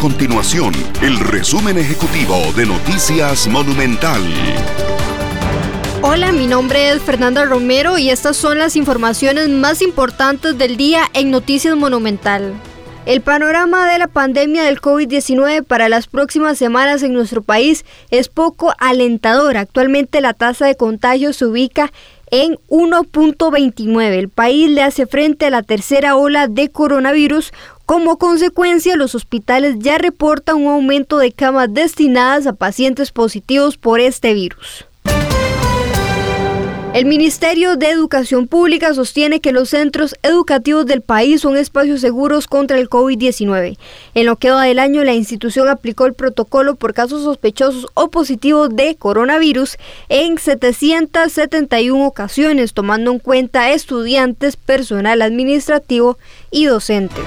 Continuación, el resumen ejecutivo de Noticias Monumental. Hola, mi nombre es Fernanda Romero y estas son las informaciones más importantes del día en Noticias Monumental. El panorama de la pandemia del COVID-19 para las próximas semanas en nuestro país es poco alentador. Actualmente la tasa de contagio se ubica en 1.29. El país le hace frente a la tercera ola de coronavirus. Como consecuencia, los hospitales ya reportan un aumento de camas destinadas a pacientes positivos por este virus. El Ministerio de Educación Pública sostiene que los centros educativos del país son espacios seguros contra el COVID-19. En lo que va del año, la institución aplicó el protocolo por casos sospechosos o positivos de coronavirus en 771 ocasiones, tomando en cuenta estudiantes, personal administrativo y docentes.